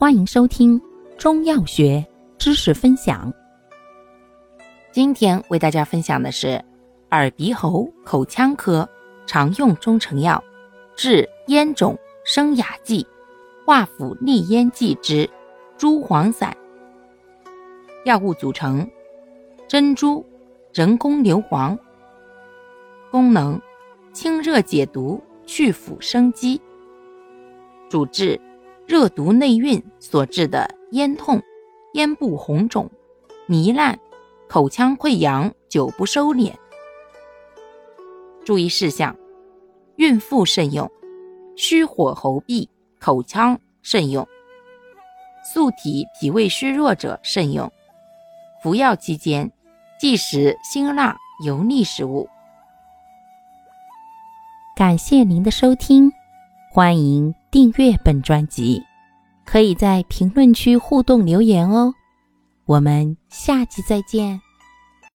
欢迎收听中药学知识分享。今天为大家分享的是耳鼻喉口腔科常用中成药治咽肿生哑剂化腐利咽剂之猪黄散。药物组成：珍珠、人工硫磺。功能：清热解毒、去腐生肌。主治。热毒内蕴所致的咽痛、咽部红肿、糜烂、口腔溃疡久不收敛。注意事项：孕妇慎用，虚火喉痹、口腔慎用，素体脾胃虚弱者慎用。服药期间忌食辛辣油腻食物。感谢您的收听。欢迎订阅本专辑，可以在评论区互动留言哦。我们下期再见。